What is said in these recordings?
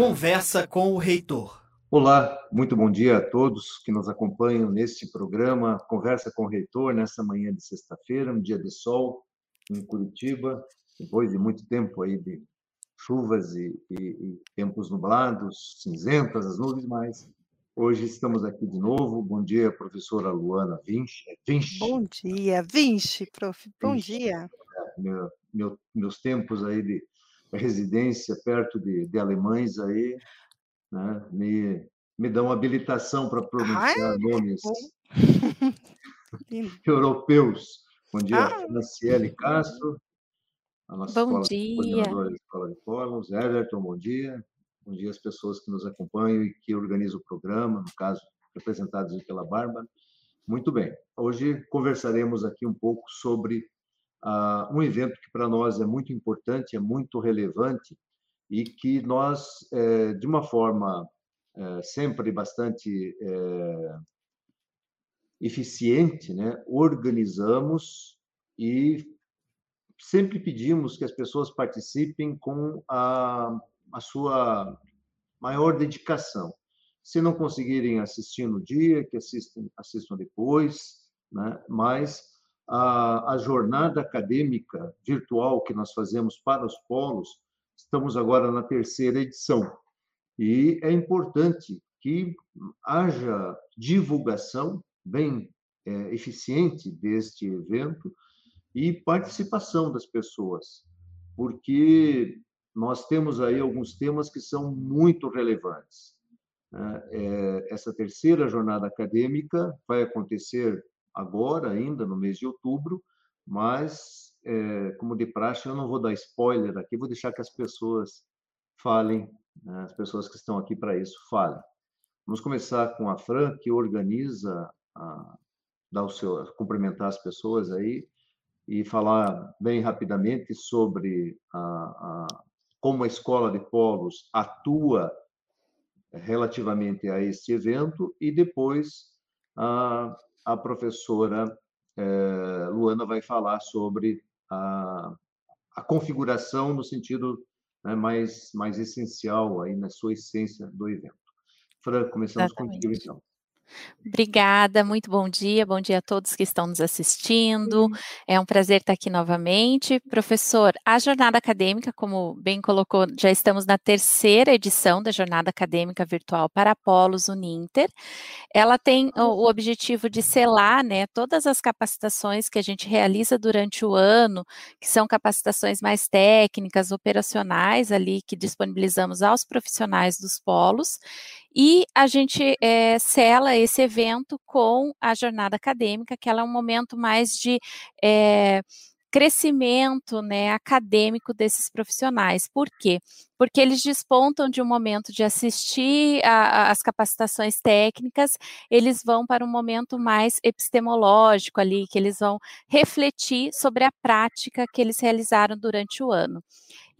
Conversa com o Reitor. Olá, muito bom dia a todos que nos acompanham neste programa Conversa com o Reitor, nessa manhã de sexta-feira, um dia de sol em Curitiba, depois de muito tempo aí de chuvas e, e, e tempos nublados, cinzentas as nuvens, mas hoje estamos aqui de novo. Bom dia, professora Luana Vinci. É Vinci. Bom dia, Vinci, prof. Bom Vinci. dia. É, meu, meu, meus tempos aí de residência perto de, de alemães aí, né, me, me dão habilitação para pronunciar Ai, nomes europeus. Bom dia, ah. Franciele Castro, a nossa bom escola, dia. coordenadora da Escola de Fóruns, Everton, bom dia. Bom dia às pessoas que nos acompanham e que organizam o programa, no caso, representados pela Bárbara. Muito bem, hoje conversaremos aqui um pouco sobre uh, um evento que para nós é muito importante, é muito relevante e que nós, é, de uma forma é, sempre bastante é, eficiente, né, organizamos e sempre pedimos que as pessoas participem com a, a sua maior dedicação. Se não conseguirem assistir no dia, que assistam, assistam depois, né? mas a, a jornada acadêmica virtual que nós fazemos para os polos, estamos agora na terceira edição. E é importante que haja divulgação bem é, eficiente deste evento e participação das pessoas, porque nós temos aí alguns temas que são muito relevantes. Né? É, essa terceira jornada acadêmica vai acontecer agora, ainda no mês de outubro, mas, é, como de praxe, eu não vou dar spoiler aqui, vou deixar que as pessoas falem, né, as pessoas que estão aqui para isso falem. Vamos começar com a Fran, que organiza, a, o seu, cumprimentar as pessoas aí e falar bem rapidamente sobre a, a, como a Escola de Polos atua relativamente a este evento e depois a, a professora é, Luana vai falar sobre a, a configuração no sentido né, mais, mais essencial aí na sua essência do evento. Fran, começamos Exatamente. contigo então. Obrigada, muito bom dia, bom dia a todos que estão nos assistindo. É um prazer estar aqui novamente. Professor, a jornada acadêmica, como bem colocou, já estamos na terceira edição da jornada acadêmica virtual para Polos Uninter. Ela tem o, objetivo de selar né, todas as capacitações que a gente realiza durante o ano, que são capacitações mais técnicas, operacionais ali, que disponibilizamos aos profissionais dos polos, e a gente é, sela esse evento com a jornada acadêmica, que ela é um momento mais de é, crescimento né, acadêmico desses profissionais. Por quê? Porque eles despontam de um momento de assistir às capacitações técnicas, eles vão para um momento mais epistemológico ali, que eles vão refletir sobre a prática que eles realizaram durante o ano.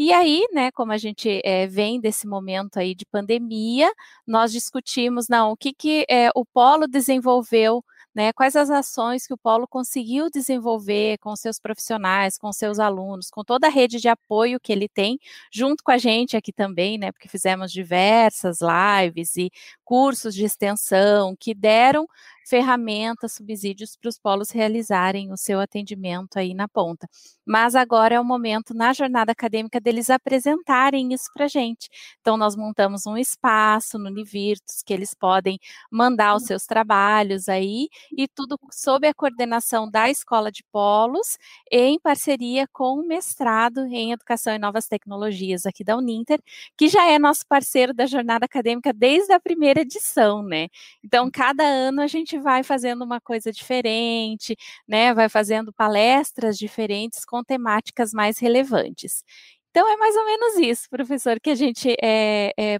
E aí, né, como a gente é, vem desse momento aí de pandemia, nós discutimos, não, o que, que é, o Polo desenvolveu né, quais as ações que o Polo conseguiu desenvolver com seus profissionais, com seus alunos, com toda a rede de apoio que ele tem, junto com a gente aqui também, né, porque fizemos diversas lives e cursos de extensão que deram ferramentas, subsídios para os polos realizarem o seu atendimento aí na ponta. Mas agora é o momento na jornada acadêmica deles apresentarem isso para a gente. Então, nós montamos um espaço no Univirtus que eles podem mandar os seus trabalhos aí e tudo sob a coordenação da Escola de Polos, em parceria com o mestrado em Educação e Novas Tecnologias aqui da Uninter, que já é nosso parceiro da jornada acadêmica desde a primeira edição, né? Então, cada ano a gente vai fazendo uma coisa diferente, né? Vai fazendo palestras diferentes com temáticas mais relevantes. Então é mais ou menos isso, professor, que a gente é, é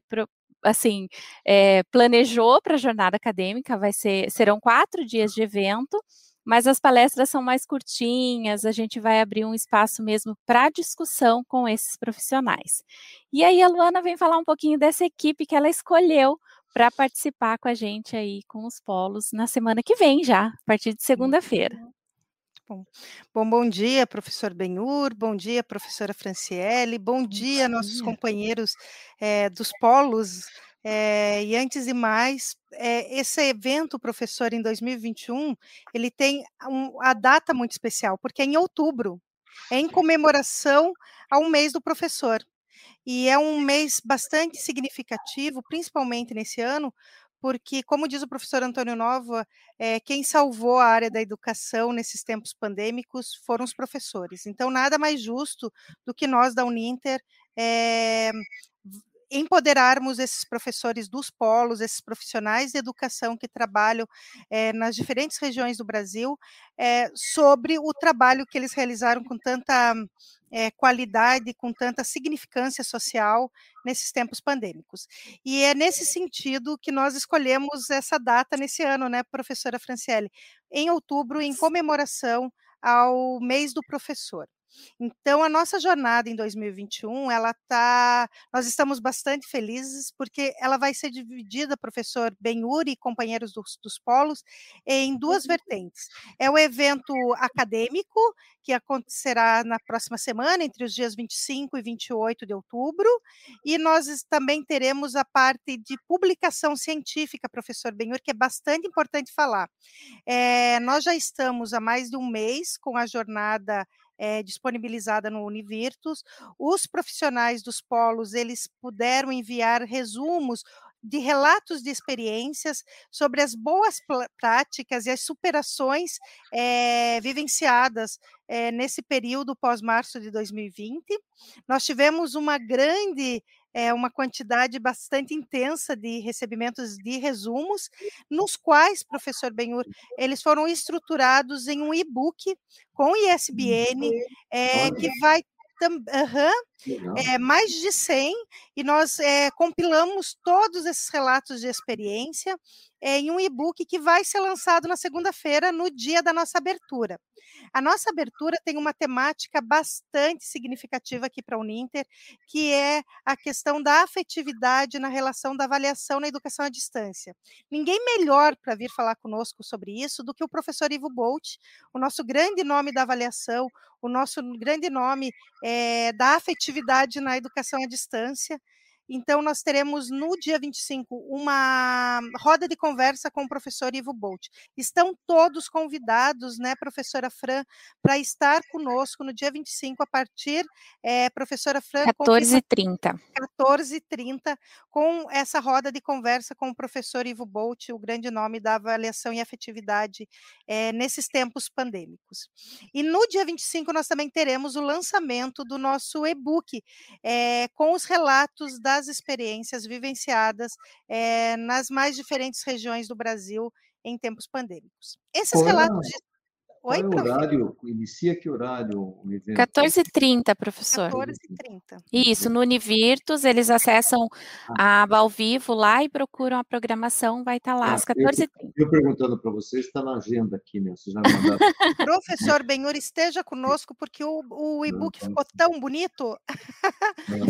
assim é, planejou para a jornada acadêmica. Vai ser serão quatro dias de evento mas as palestras são mais curtinhas, a gente vai abrir um espaço mesmo para discussão com esses profissionais. E aí a Luana vem falar um pouquinho dessa equipe que ela escolheu para participar com a gente aí com os polos na semana que vem já, a partir de segunda-feira. Bom, bom, bom dia, professor Benhur, bom dia, professora Franciele, bom dia, nossos companheiros é, dos polos. É, e antes de mais, é, esse evento, professor, em 2021, ele tem um, a data muito especial, porque é em outubro, é em comemoração ao mês do professor. E é um mês bastante significativo, principalmente nesse ano, porque, como diz o professor Antônio Nova, é, quem salvou a área da educação nesses tempos pandêmicos foram os professores. Então, nada mais justo do que nós da Uninter é, empoderarmos esses professores dos polos, esses profissionais de educação que trabalham é, nas diferentes regiões do Brasil, é, sobre o trabalho que eles realizaram com tanta é, qualidade, com tanta significância social nesses tempos pandêmicos. E é nesse sentido que nós escolhemos essa data nesse ano, né, professora Franciele, em outubro, em comemoração ao mês do professor. Então, a nossa jornada em 2021, ela tá, nós estamos bastante felizes porque ela vai ser dividida, professor Benhuri e companheiros dos, dos polos, em duas vertentes. É o evento acadêmico, que acontecerá na próxima semana, entre os dias 25 e 28 de outubro, e nós também teremos a parte de publicação científica, professor Benhur, que é bastante importante falar. É, nós já estamos há mais de um mês com a jornada é, disponibilizada no Univirtus. Os profissionais dos polos, eles puderam enviar resumos de relatos de experiências sobre as boas práticas e as superações é, vivenciadas é, nesse período pós-março de 2020. Nós tivemos uma grande é, uma quantidade bastante intensa de recebimentos de resumos, nos quais, professor Benhur, eles foram estruturados em um e-book com ISBN, é, que vai Uhum. É, mais de 100, e nós é, compilamos todos esses relatos de experiência é, em um e-book que vai ser lançado na segunda-feira, no dia da nossa abertura. A nossa abertura tem uma temática bastante significativa aqui para a Uninter, que é a questão da afetividade na relação da avaliação na educação à distância. Ninguém melhor para vir falar conosco sobre isso do que o professor Ivo Bolt, o nosso grande nome da avaliação, o nosso grande nome é, da afetividade na educação à distância. Então, nós teremos no dia 25 uma roda de conversa com o professor Ivo Bolt. Estão todos convidados, né, professora Fran, para estar conosco no dia 25, a partir, é, professora Fran... 14h30. 14h30, com essa roda de conversa com o professor Ivo Bolt, o grande nome da avaliação e afetividade é, nesses tempos pandêmicos. E no dia 25, nós também teremos o lançamento do nosso e-book, é, com os relatos das das experiências vivenciadas é, nas mais diferentes regiões do Brasil em tempos pandêmicos. Esses qual relatos é, de... Oi, qual é o horário? Inicia que horário o evento? 14h30, professor. 14h30. Isso, no Univirtus, eles acessam ah. a aba ao vivo lá e procuram a programação, vai estar tá lá ah, às 14h30. Eu, eu perguntando para vocês, está na agenda aqui, né? Vocês já mandaram. Professor Benhur, esteja conosco, porque o, o e-book ficou tão bonito.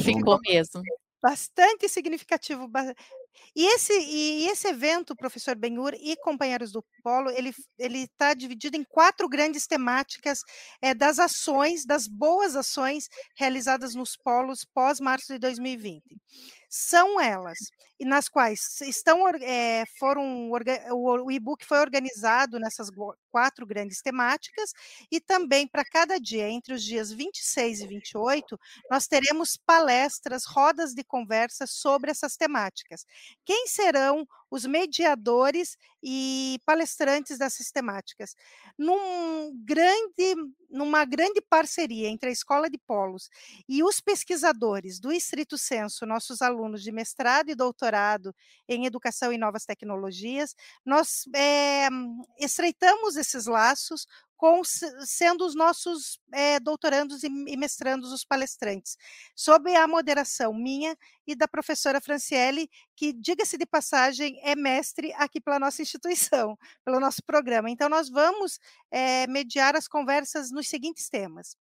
ficou mesmo bastante significativo. E esse, e esse evento, professor Benhur e companheiros do Polo, ele está dividido em quatro grandes temáticas é, das ações, das boas ações realizadas nos polos pós-março de 2020 são elas, e nas quais estão é, foram o e-book foi organizado nessas quatro grandes temáticas e também para cada dia entre os dias 26 e 28 nós teremos palestras, rodas de conversa sobre essas temáticas. Quem serão os mediadores e palestrantes dessas temáticas. Num grande, numa grande parceria entre a Escola de Polos e os pesquisadores do Estrito Senso, nossos alunos de mestrado e doutorado em Educação e Novas Tecnologias, nós é, estreitamos esses laços com, sendo os nossos é, doutorandos e, e mestrandos os palestrantes, sob a moderação minha e da professora Franciele, que, diga-se de passagem, é mestre aqui pela nossa instituição, pelo nosso programa. Então, nós vamos é, mediar as conversas nos seguintes temas.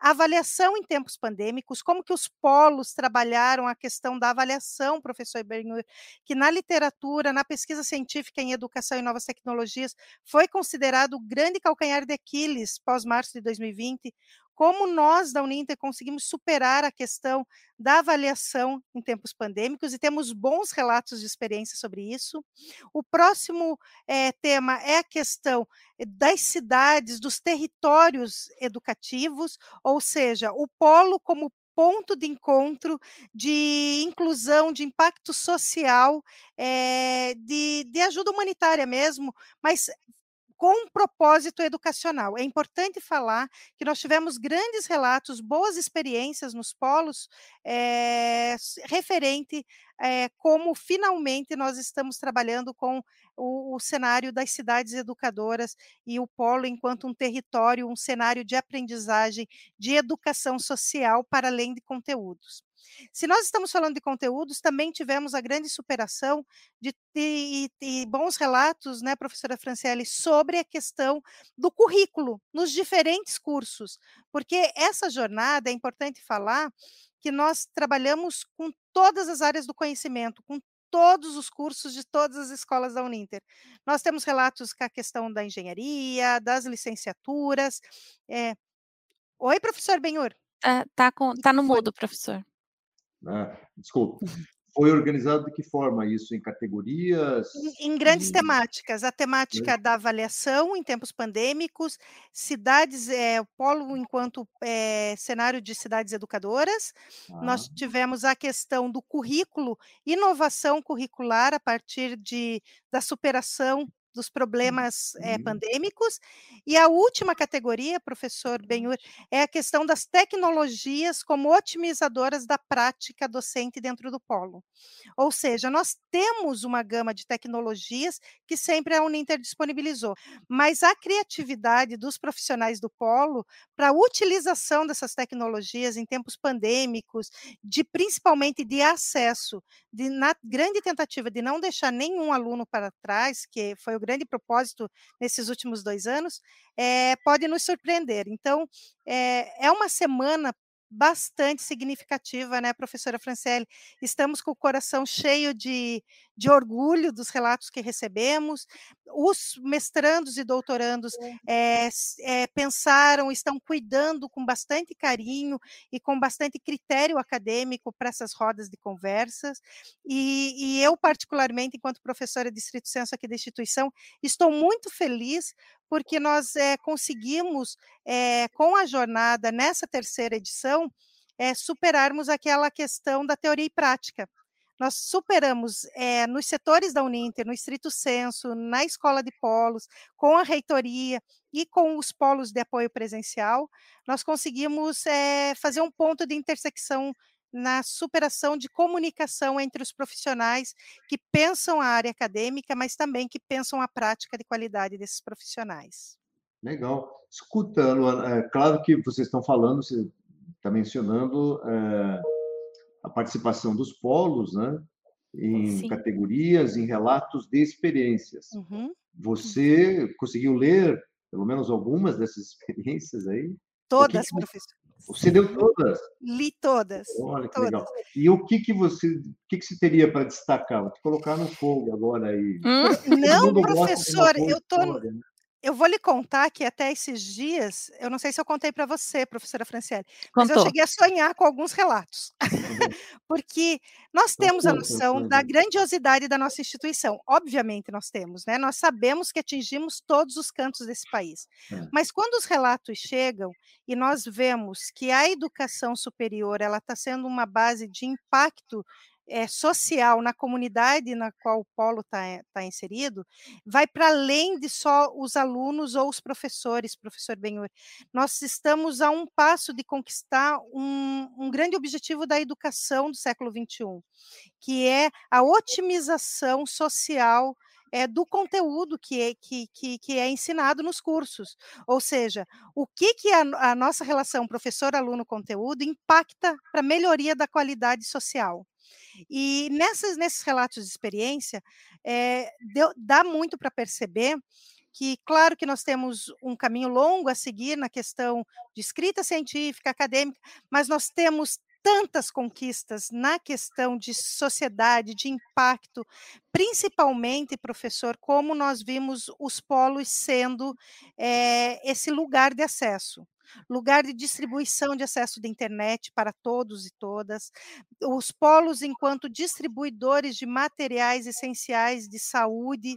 Avaliação em tempos pandêmicos, como que os polos trabalharam a questão da avaliação, professor Ibernur, que na literatura, na pesquisa científica em educação e novas tecnologias, foi considerado o grande calcanhar de Aquiles pós-março de 2020, como nós da Uninter conseguimos superar a questão da avaliação em tempos pandêmicos e temos bons relatos de experiência sobre isso. O próximo é, tema é a questão das cidades, dos territórios educativos, ou seja, o polo como ponto de encontro, de inclusão, de impacto social, é, de, de ajuda humanitária mesmo, mas com um propósito educacional. É importante falar que nós tivemos grandes relatos, boas experiências nos polos, é, referente é, como finalmente nós estamos trabalhando com o, o, cenário das cidades educadoras e o polo enquanto um território, um cenário de aprendizagem, de educação social para além de conteúdos. Se nós estamos falando de conteúdos, também tivemos a grande superação de ter bons relatos, né, professora Franciele, sobre a questão do currículo nos diferentes cursos, porque essa jornada, é importante falar, que nós trabalhamos com todas as áreas do conhecimento, com todos os cursos de todas as escolas da Uninter. Nós temos relatos com a questão da engenharia, das licenciaturas. É... Oi, professor Benhur. Tá, tá, com, tá no mudo, professor. Né? Desculpa. Foi organizado de que forma isso? Em categorias? Em, em grandes e... temáticas. A temática da avaliação em tempos pandêmicos, cidades, é, o polo enquanto é, cenário de cidades educadoras. Ah. Nós tivemos a questão do currículo, inovação curricular a partir de, da superação dos problemas é, pandêmicos. E a última categoria, professor Benhur, é a questão das tecnologias como otimizadoras da prática docente dentro do polo. Ou seja, nós temos uma gama de tecnologias que sempre a Uninter disponibilizou, mas a criatividade dos profissionais do polo para a utilização dessas tecnologias em tempos pandêmicos, de principalmente de acesso, de, na grande tentativa de não deixar nenhum aluno para trás, que foi o grande propósito nesses últimos dois anos, é, pode nos surpreender. Então, é, é uma semana bastante significativa, né, professora Franciele? Estamos com o coração cheio de, de orgulho dos relatos que recebemos. Os mestrandos e doutorandos é, é, pensaram, estão cuidando com bastante carinho e com bastante critério acadêmico para essas rodas de conversas. E, e eu, particularmente, enquanto professora de Distrito Senso aqui da instituição, estou muito feliz porque nós é, conseguimos, é, com a jornada nessa terceira edição, é, superarmos aquela questão da teoria e prática. Nós superamos nos setores da Uninter, no estrito senso, na escola de polos, com a reitoria e com os polos de apoio presencial, nós conseguimos fazer um ponto de intersecção na superação de comunicação entre os profissionais que pensam a área acadêmica, mas também que pensam a prática de qualidade desses profissionais. Legal. Escuta, Luana, é claro que vocês estão falando, você está mencionando é, a participação dos polos, né? Em Sim. categorias, em relatos de experiências. Uhum. Você conseguiu ler pelo menos algumas dessas experiências aí? Todas, que, professor. Você deu todas? Li todas. Olha que todas. legal. E o que que você, o que que você teria para destacar? Vou te colocar no fogo agora aí. Hum? Não, professor, eu tô, né? Eu vou lhe contar que até esses dias, eu não sei se eu contei para você, professora Franciele, mas eu cheguei a sonhar com alguns relatos. Uhum. Porque nós temos a noção da grandiosidade da nossa instituição. Obviamente nós temos, né? Nós sabemos que atingimos todos os cantos desse país. É. Mas quando os relatos chegam e nós vemos que a educação superior ela está sendo uma base de impacto é, social na comunidade na qual o polo está tá inserido, vai para além de só os alunos ou os professores, professor Benhur. Nós estamos a um passo de conquistar um, um grande objetivo da educação do século XXI, que é a otimização social é, do conteúdo que é, que, que, que, é ensinado nos cursos. Ou seja, o que, que a, a nossa relação professor-aluno-conteúdo impacta para a melhoria da qualidade social. E nessas, nesses relatos de experiência, é, deu, dá muito para perceber que, claro que nós temos um caminho longo a seguir na questão de escrita científica, acadêmica, mas nós temos tantas conquistas na questão de sociedade, de impacto, principalmente, professor, como nós vimos os polos sendo é, esse lugar de acesso lugar de distribuição de acesso de internet para todos e todas, os polos enquanto distribuidores de materiais essenciais de saúde,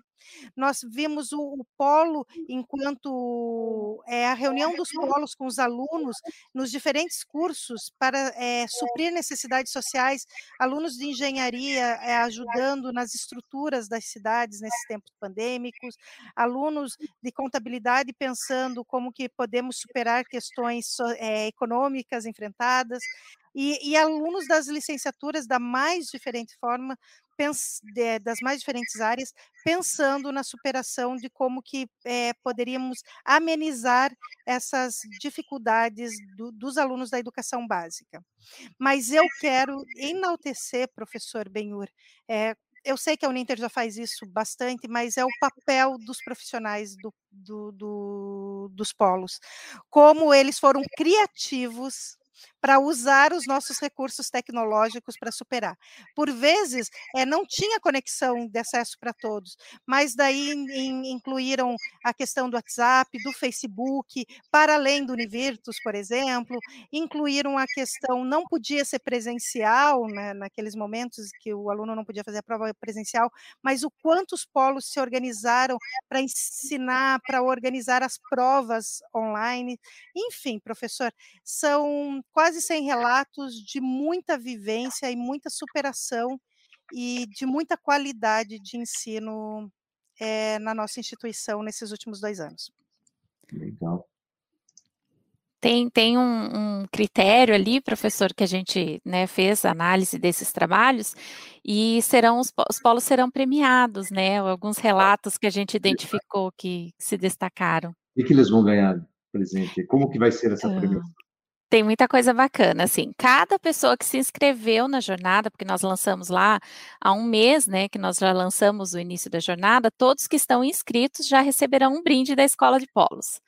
nós vimos o, o polo enquanto é, a reunião dos polos com os alunos nos diferentes cursos para é, suprir necessidades sociais, alunos de engenharia é, ajudando nas estruturas das cidades nesses tempos pandêmicos, alunos de contabilidade pensando como que podemos superar questões econômicas enfrentadas, e, e, alunos das licenciaturas da mais diferente forma, das mais diferentes áreas, pensando na superação de como que é, poderíamos amenizar essas dificuldades do, dos alunos da educação básica. Mas eu quero enaltecer, professor Benhur, é, eu sei que a Uninter já faz isso bastante, mas é o papel dos profissionais do, do, do, dos polos. Como eles foram criativos para usar os nossos recursos tecnológicos para superar. Por vezes, é, não tinha conexão de acesso para todos, mas daí in, incluíram a questão do WhatsApp, do Facebook, para além do Univirtus, por exemplo, incluíram a questão, não podia ser presencial, né, naqueles momentos que o aluno não podia fazer a prova presencial, mas o quanto os polos se organizaram para ensinar, para organizar as provas online. Enfim, professor, são quase 100 relatos de muita vivência e muita superação e de muita qualidade de ensino é, na nossa instituição nesses últimos dois anos. Legal. Tem, tem um, um, critério ali, professor, que a gente né, fez análise desses trabalhos, e serão os, os polos serão premiados, né? Alguns relatos que a gente identificou que se destacaram. E que eles vão ganhar presente? Como que vai ser essa premiação? Tem muita coisa bacana, assim, cada pessoa que se inscreveu na jornada, porque nós lançamos lá há um mês, né, que nós já lançamos o início da jornada, todos que estão inscritos já receberão um brinde da Escola de Polos.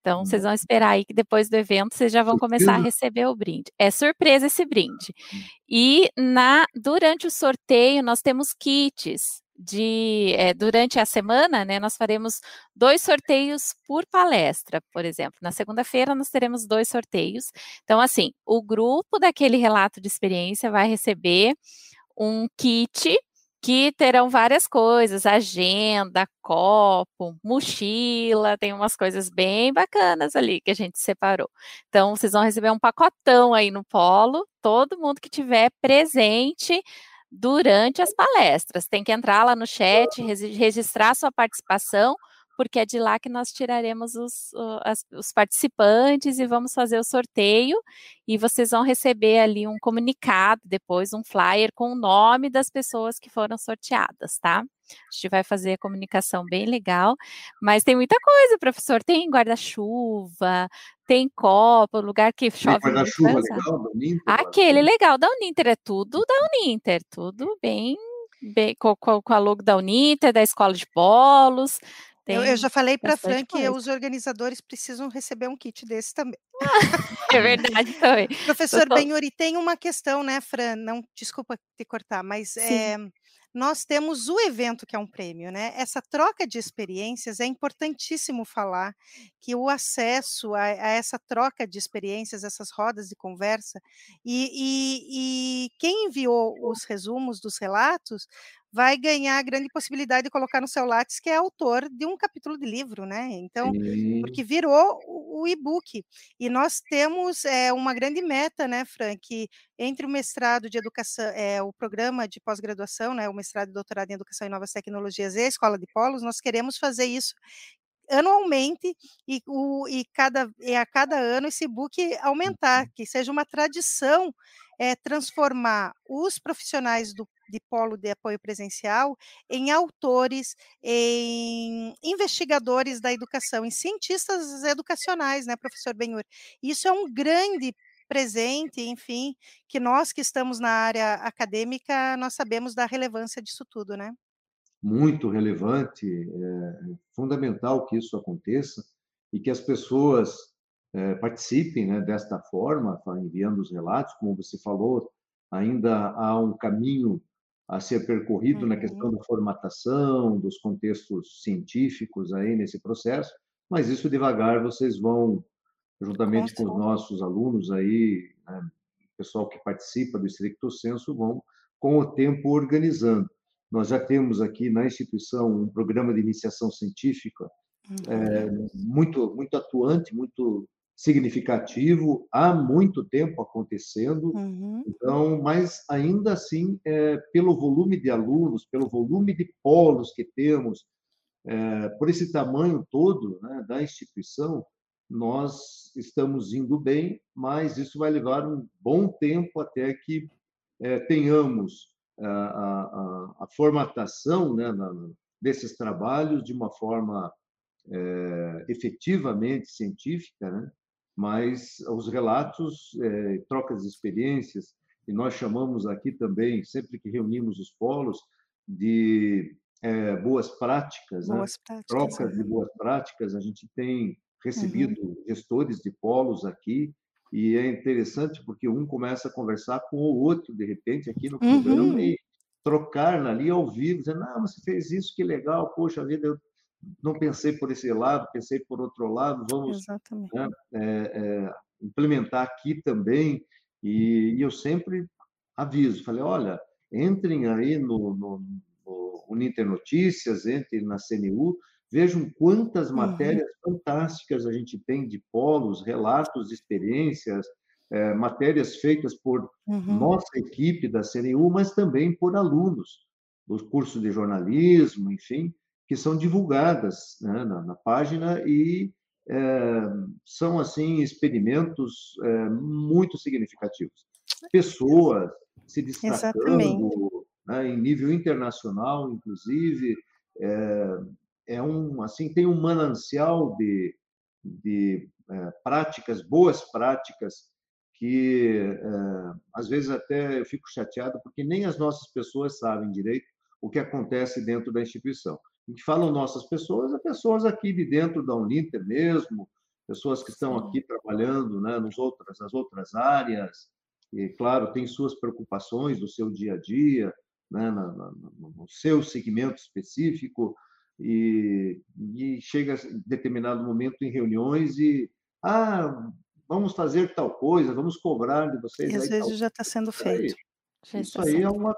Então, hum. vocês vão esperar aí que depois do evento vocês já vão começar a receber o brinde. É surpresa esse brinde. Hum. E na durante o sorteio nós temos kits de é, durante a semana, né, nós faremos dois sorteios por palestra, por exemplo. Na segunda-feira nós teremos dois sorteios. Então, assim, o grupo daquele relato de experiência vai receber um kit que terão várias coisas, agenda, copo, mochila, tem umas coisas bem bacanas ali que a gente separou. Então, vocês vão receber um pacotão aí no polo, todo mundo que tiver presente durante as palestras. Tem que entrar lá no chat, registrar sua participação, porque é de lá que nós tiraremos os, as, os participantes e vamos fazer o sorteio. E vocês vão receber ali um comunicado, depois um flyer com o nome das pessoas que foram sorteadas, tá? A gente vai fazer a comunicação bem legal, mas tem muita coisa, professor. Tem guarda-chuva, tem copo, lugar que chove. Guarda-chuva legal da Uninter? Aquele legal da Uninter, é tudo da Uninter, tudo bem, bem com, com a logo da Uninter, da Escola de Polos. Eu, eu, já falei para a Fran que os organizadores precisam receber um kit desse também. é verdade também. Professor Benhuri, tem uma questão, né, Fran? Não, desculpa te cortar, mas é, nós temos o evento que é um prêmio, né? Essa troca de experiências é importantíssimo falar que o acesso a, a essa troca de experiências, essas rodas de conversa, e, e, e quem enviou os resumos dos relatos vai ganhar a grande possibilidade de colocar no seu lápis que é autor de um capítulo de livro, né? Então, Sim. porque virou o, e-book. E nós temos é, uma grande meta, né, Fran, que entre o mestrado de educação, é, o programa de pós-graduação, né, o mestrado e doutorado em educação e novas tecnologias e a escola de polos, nós queremos fazer isso anualmente e, o, e, cada, e a cada ano esse book aumentar, uhum. que seja uma tradição é, transformar os profissionais do, de polo de apoio presencial em autores, em investigadores da educação, em cientistas educacionais, né, professor Benhur? Isso é um grande presente, enfim, que nós que estamos na área acadêmica, nós sabemos da relevância disso tudo, né? Muito relevante, é fundamental que isso aconteça e que as pessoas é, participem né, desta forma, enviando os relatos, como você falou, ainda há um caminho a ser percorrido uhum. na questão da formatação, dos contextos científicos aí nesse processo, mas isso devagar vocês vão, juntamente com, os nossos alunos aí, né, pessoal que participa do Stricto Senso, vão com o tempo organizando. Nós já temos aqui na instituição um programa de iniciação científica uhum. é, muito, muito atuante, muito significativo, há muito tempo acontecendo. Uhum. Então, mas ainda assim, é, pelo volume de alunos, pelo volume de polos que temos, é, por esse tamanho todo né, da instituição, nós estamos indo bem, mas isso vai levar um bom tempo até que é, tenhamos a, a, a formatação né, na, desses trabalhos de uma forma é, efetivamente científica, né? Mas os relatos, é, trocas de experiências, e nós chamamos aqui também, sempre que reunimos os polos, de é, boas práticas, né? boas né? práticas trocas de boas práticas. A gente tem recebido uhum. gestores de polos aqui, e é interessante porque um começa a conversar com o outro, de repente, aqui no programa, uhum. e trocar ali ao vivo, dizendo, não, você fez isso, que legal, poxa vida, eu não pensei por esse lado, pensei por outro lado, vamos né, é, é, implementar aqui também. E, e, eu sempre aviso, falei, olha, entrem aí no, no, no Uninter Notícias, entrem na CNU, vejam quantas uhum. matérias uhum. fantásticas a gente tem de polos, relatos, experiências, é, matérias feitas por uhum. nossa equipe da CNU, mas também por alunos dos cursos de jornalismo, enfim, que são divulgadas né, na, na, página e é, são assim experimentos é, muito significativos. Pessoas se destacando né, em nível internacional, inclusive, é, é, um assim tem um manancial de, de práticas, boas práticas que às vezes até eu fico chateado porque nem as nossas pessoas sabem direito o que acontece dentro da instituição. A gente fala nossas pessoas, é pessoas aqui de dentro da Uninter mesmo, pessoas que estão aqui trabalhando né, nos outras, nas outras áreas, e, claro, tem suas preocupações do seu dia a dia, né, na, na, no seu segmento específico, e, e chega em determinado momento em reuniões e, ah, vamos fazer tal coisa, vamos cobrar de vocês. E às vezes já está sendo feito. Isso aí é, uma,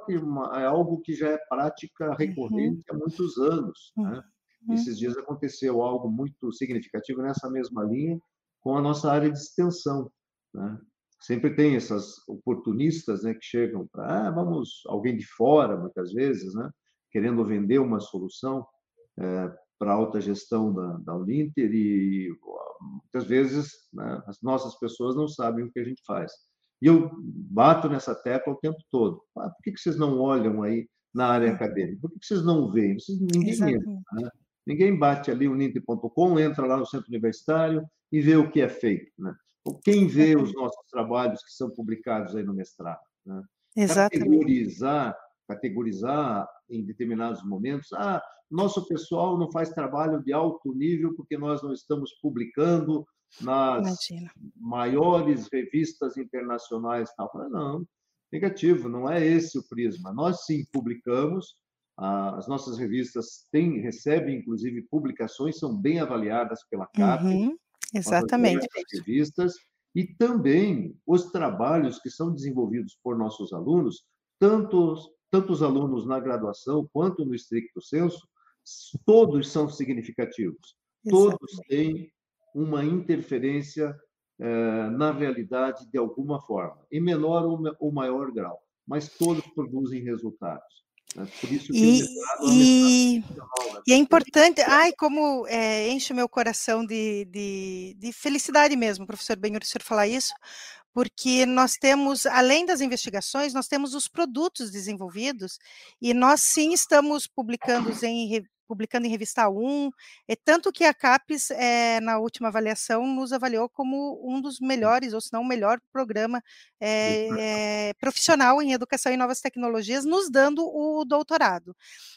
é algo que já é prática uhum. recorrente uhum. há muitos anos. Né? Uhum. Esses dias aconteceu algo muito significativo nessa mesma linha com a nossa área de extensão. Né? Sempre tem essas oportunistas né, que chegam para, ah, vamos, alguém de fora, muitas vezes, né, querendo vender uma solução é, para a alta gestão da, da Uninter e muitas vezes né, as nossas pessoas não sabem o que a gente faz. E eu bato nessa tecla o tempo todo. Ah, por que, que vocês não olham aí na área acadêmica? Por que, que vocês não veem? Vocês, ninguém entra, né? Ninguém bate ali o Ninte.com, entra lá no centro universitário e vê o que é feito. Né? Quem vê os nossos trabalhos que são publicados aí no mestrado? Né? Exatamente. Categorizar, categorizar em determinados momentos. Ah, nosso pessoal não faz trabalho de alto nível porque nós não estamos publicando nas Imagina. maiores revistas internacionais. Tal. Não, negativo, não é esse o prisma. Nós sim publicamos, as nossas revistas têm, recebem inclusive publicações, são bem avaliadas pela CAP. Uhum, exatamente. Revistas, e também os trabalhos que são desenvolvidos por nossos alunos, tanto, tanto os alunos na graduação quanto no estricto senso, todos são significativos. Exatamente. Todos têm uma interferência eh, na realidade de alguma forma, em menor ou maior grau, mas todos produzem resultados. Né? Por isso que e, o e, é e é importante, ai, como é, enche o meu coração de, de, de, felicidade mesmo, professor Benhur, o senhor falar isso, porque nós temos, além das investigações, nós temos os produtos desenvolvidos, e nós sim estamos publicando em, publicando em revista 1, é tanto que a CAPES, é, na última avaliação, nos avaliou como um dos melhores, ou se não o melhor programa é, é, profissional em educação e novas tecnologias, nos dando o doutorado.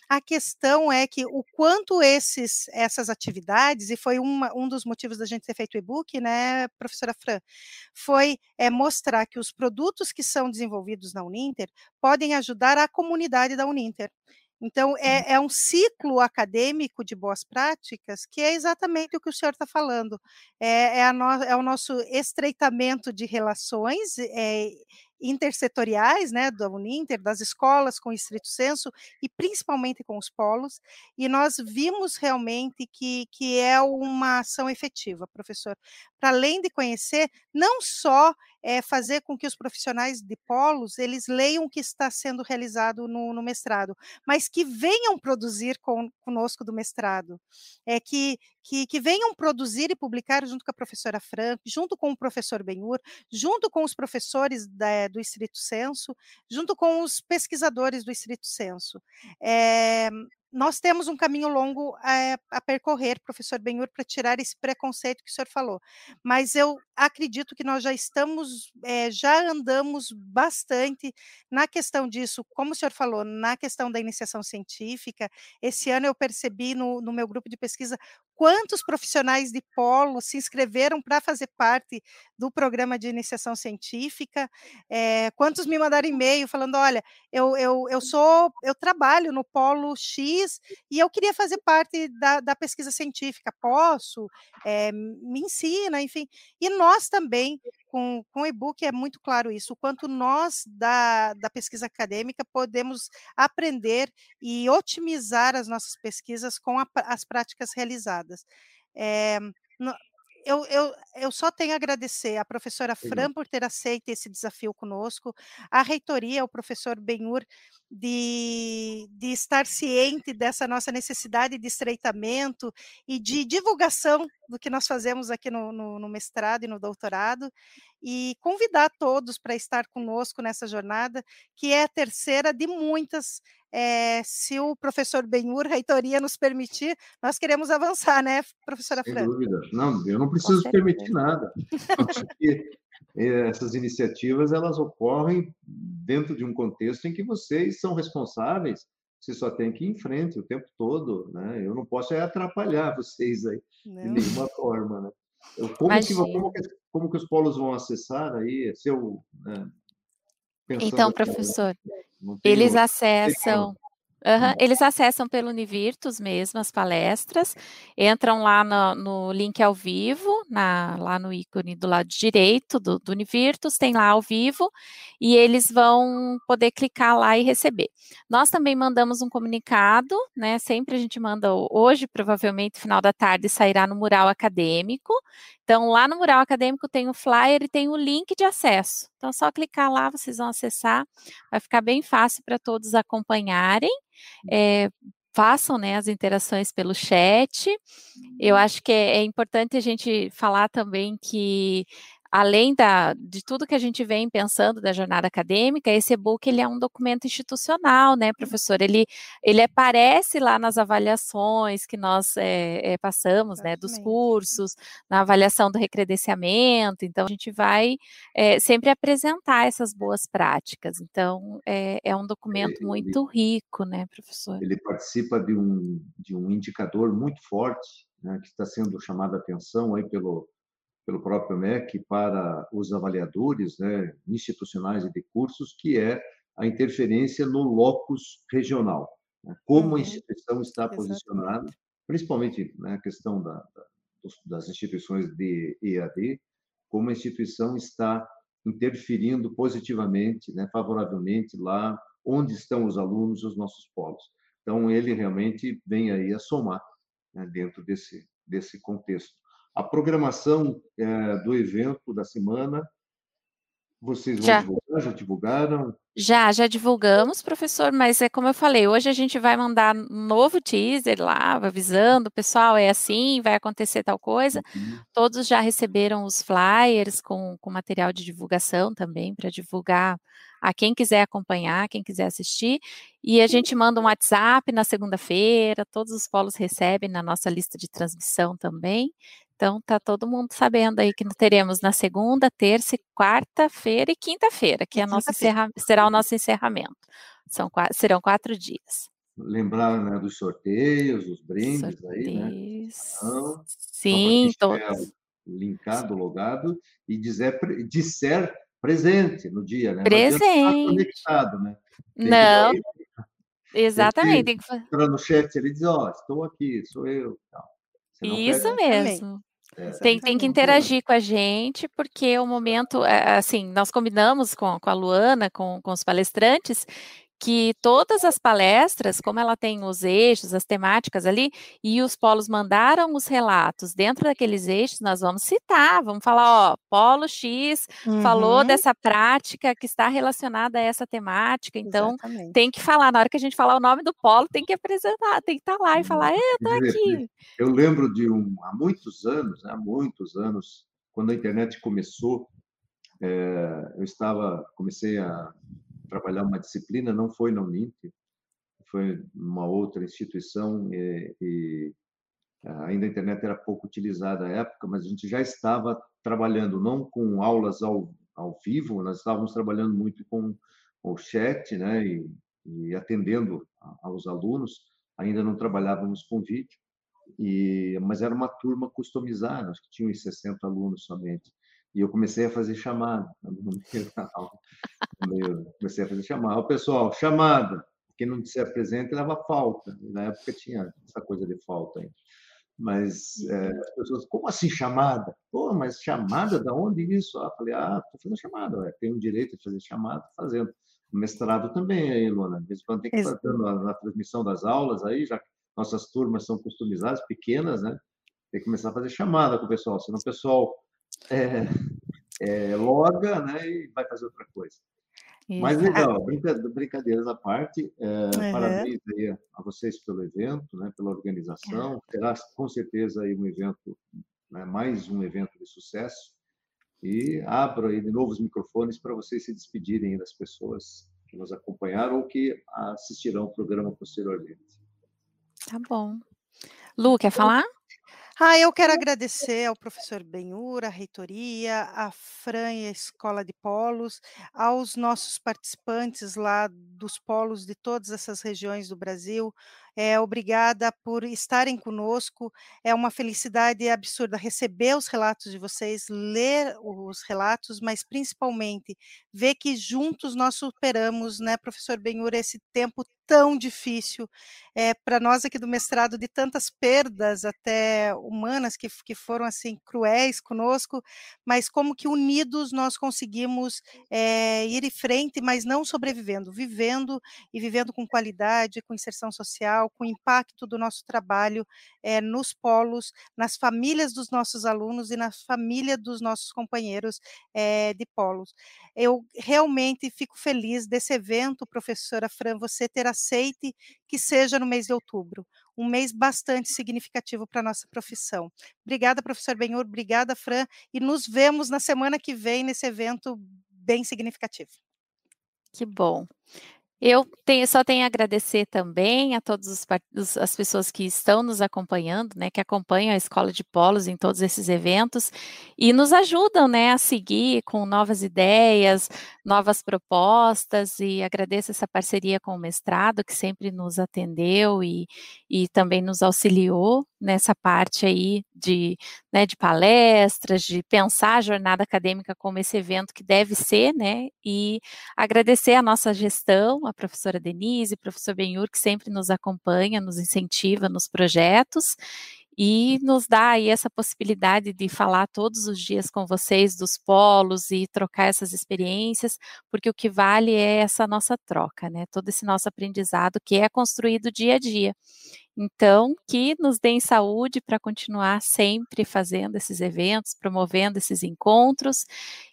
A questão é que o quanto esses, essas atividades, e foi uma, um dos motivos da gente ter feito o e-book, né, professora Fran, foi é, mostrar que os produtos que são desenvolvidos na Uninter podem ajudar a comunidade da Uninter. Então, é, é, um ciclo acadêmico de boas práticas que é exatamente o que o senhor está falando. É, é, no, é, o nosso estreitamento de relações é, intersetoriais, né, da Uninter, das escolas com o estrito senso e principalmente com os polos, e nós vimos realmente que, que é uma ação efetiva, professor, para além de conhecer, não só é, fazer com que os profissionais de polos, eles leiam o que está sendo realizado no, no mestrado, mas que venham produzir com, conosco do mestrado, é que, que, que, venham produzir e publicar junto com a professora Fran, junto com o professor Benhur, junto com os professores da, do Estrito Senso, junto com os pesquisadores do Estrito Senso. É, nós temos um caminho longo a, percorrer, professor Benhur, para tirar esse preconceito que o senhor falou. Mas eu acredito que nós já estamos, é, já andamos bastante na questão disso, como o senhor falou, na questão da iniciação científica. Esse ano eu percebi no, no meu grupo de pesquisa quantos profissionais de polo se inscreveram para fazer parte do programa de iniciação científica, é, quantos me mandaram e-mail falando, olha, eu, eu, eu sou, eu trabalho no polo X e eu queria fazer parte da, da pesquisa científica, posso? É, me ensina, enfim. E nós também, com, com o e-book, é muito claro isso, o quanto nós da, da pesquisa acadêmica podemos aprender e otimizar as nossas pesquisas com a, as práticas realizadas. É, eu, eu, eu só tenho a agradecer à professora Fran por ter aceito esse desafio conosco, à reitoria, ao professor Benhur, de, de estar ciente dessa nossa necessidade de estreitamento e de divulgação do que nós fazemos aqui no, no, no mestrado e no doutorado, e convidar todos para estar conosco nessa jornada, que é a terceira de muitas é, se o professor Benhur, reitoria, nos permitir, nós queremos avançar, né, professora Sem Fran? dúvida. Não, eu não preciso permitir nada. Acho que eh, essas iniciativas, elas ocorrem dentro de um contexto em que vocês são responsáveis, você só tem que ir em frente o tempo todo, né? Eu não posso é atrapalhar vocês aí, não. de nenhuma forma, né? Como que, como, que, como que os polos vão acessar aí, seu... Né? Então, professor, eles acessam. Uhum. Eles acessam pelo Univirtus mesmo as palestras, entram lá no, no, link ao vivo, na, lá no ícone do lado direito do, do Univirtus, tem lá ao vivo, e eles vão poder clicar lá e receber. Nós também mandamos um comunicado, né? Sempre a gente manda, hoje, provavelmente, final da tarde, sairá no mural acadêmico. Então, lá no mural acadêmico tem o flyer e tem o link de acesso. Então, é só clicar lá, vocês vão acessar, vai ficar bem fácil para todos acompanharem. É, façam né, as interações pelo chat. Eu acho que é, é importante a gente falar também que além da, de tudo que a gente vem pensando da jornada acadêmica, esse e-book ele é um documento institucional, né, professor? Ele, ele aparece lá nas avaliações que nós é, é, passamos, né, dos cursos, na avaliação do recredenciamento. Então, a gente vai é, sempre apresentar essas boas práticas. Então, é, um documento muito rico, né, professor? Ele participa de um, de um indicador muito forte, né, que está sendo chamado a atenção aí pelo pelo próprio MEC para os avaliadores né, institucionais e de cursos, que é a interferência no locus regional. Né, como a uhum. instituição está posicionada, principalmente na né, questão da, da, das instituições de EAD, como a instituição está interferindo positivamente, né, favoravelmente lá onde estão os alunos, os nossos polos. Então, ele realmente vem aí a somar né, dentro desse, desse contexto. A programação é, do evento da semana Vocês vão já. divulgar? Já divulgaram? Já, já divulgamos, professor, mas é como eu falei, hoje a gente vai mandar um novo teaser lá, avisando, pessoal, é assim, vai acontecer tal coisa. Uhum. Todos já receberam os flyers com, com material de divulgação também, para divulgar a quem quiser acompanhar, quem quiser assistir. E a gente manda um WhatsApp na segunda-feira, todos os polos recebem na nossa lista de transmissão também. Então, tá todo mundo sabendo aí que teremos na segunda, terça, quarta-feira e quinta-feira, que é nossa encerra, será o nosso encerramento. São, serão quatro dias. Lembrar né, dos sorteios, dos brindes sorteios. aí, né? Então, Sim, todos. Linkado, logado, e dizer, disser presente no dia, né? Presente. Não conectado, né? Tem não, exatamente. Tem que entrar no chat ele diz, ó, oh, estou aqui, sou eu. Isso mesmo. É, tem, tem que interagir com a gente, porque o momento, é, assim, nós combinamos com, com a Luana, com, com os palestrantes, que todas as palestras, como ela tem os eixos, as temáticas ali, e os polos mandaram os relatos dentro daqueles eixos, nós vamos citar, vamos falar, ó, polo X uhum. falou dessa prática que está relacionada a essa temática, então Exatamente. tem que falar, na hora que a gente falar o nome do polo, tem que apresentar, tem que estar tá lá e falar, é, eu tô aqui. Eu lembro de um, há muitos anos, né, há muitos anos, quando a internet começou, é, eu estava, comecei a trabalhar uma disciplina, não foi na Uninter, foi uma outra instituição e, e ainda a internet era pouco utilizada à época, mas a gente já estava trabalhando não com aulas ao, ao vivo, nós estávamos trabalhando muito com o chat, né, e, e atendendo aos alunos, ainda não trabalhávamos com vídeo, e, mas era uma turma customizada, acho que tinha uns 60 alunos somente. E eu comecei a fazer chamada comecei a fazer chamada. O pessoal, chamada. Quem não se apresenta leva falta. Na época tinha essa coisa de falta ainda. Mas é, as pessoas, como assim chamada? Pô, mas chamada, da onde isso? Ah, falei, ah, estou fazendo chamada, ué. tenho o direito de fazer chamada, fazendo. mestrado também aí, Luana. De vez em quando tem que estar na, na transmissão das aulas aí, já que nossas turmas são customizadas, pequenas, né? Tem que começar a fazer chamada com o pessoal, senão o pessoal é, é, loga né, e vai fazer outra coisa. Exato. Mas legal, brincadeiras à parte, é, uhum. parabéns aí a vocês pelo evento, né, pela organização. Terá com certeza aí um evento, né, mais um evento de sucesso. E abro aí de novos microfones para vocês se despedirem das pessoas que nos acompanharam ou que assistirão o programa posteriormente. Tá bom. Lu, quer falar? Ah, eu quero agradecer ao professor Benhur, à reitoria, à Fran e à Escola de Polos, aos nossos participantes lá dos polos de todas essas regiões do Brasil, é, obrigada por estarem conosco. É uma felicidade absurda receber os relatos de vocês, ler os relatos, mas principalmente ver que juntos nós superamos, né, professor Benhur, esse tempo tão difícil é, para nós aqui do mestrado de tantas perdas até humanas que, que foram assim cruéis conosco, mas como que unidos nós conseguimos é, ir em frente, mas não sobrevivendo, vivendo e vivendo com qualidade, com inserção com o impacto do nosso trabalho é, nos polos, nas famílias dos nossos alunos e na família dos nossos companheiros é, de polos. Eu realmente fico feliz desse evento, professora Fran, você ter aceite que seja no mês de outubro, um mês bastante significativo para a nossa profissão. Obrigada, professor Benhur, obrigada, Fran, e nos vemos na semana que vem nesse evento bem significativo. Que bom. Eu tenho, só tenho a agradecer também a todas as pessoas que estão nos acompanhando, né, que acompanham a Escola de Polos em todos esses eventos e nos ajudam, né, a seguir com novas ideias, novas propostas e agradeço essa parceria com o mestrado que sempre nos atendeu e, e também nos auxiliou nessa parte aí de, né, de palestras, de pensar a jornada acadêmica como esse evento que deve ser, né, e agradecer a nossa gestão, a professora Denise, o professor Benhur, que sempre nos acompanha, nos incentiva nos projetos, e nos dá aí essa possibilidade de falar todos os dias com vocês dos polos e trocar essas experiências, porque o que vale é essa nossa troca, né? Todo esse nosso aprendizado que é construído dia a dia. Então, que nos deem saúde para continuar sempre fazendo esses eventos, promovendo esses encontros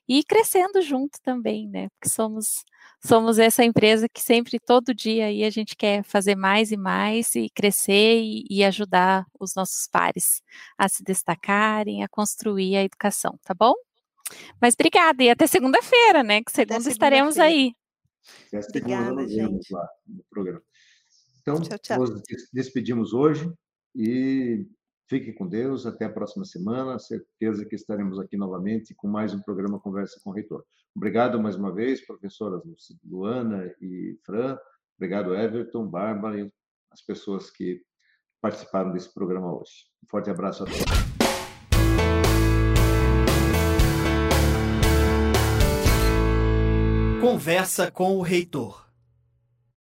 e crescendo junto também, né? Porque somos somos essa empresa que sempre, todo dia, aí a gente quer fazer mais e mais e crescer e, e ajudar os nossos pares a se destacarem, a construir a educação, tá bom? Mas obrigada, e até segunda-feira, né? Que segunda, segunda estaremos aí. Até segunda Obrigada, gente. lá no programa. Então, tchau, tchau. nos despedimos hoje e fique com Deus. Até a próxima semana. Certeza que estaremos aqui novamente com mais um programa Conversa com o Reitor. Obrigado mais uma vez, professoras Luana e Fran. Obrigado, Everton, Bárbara e as pessoas que participaram desse programa hoje. Um forte abraço a todos. Conversa com o Reitor.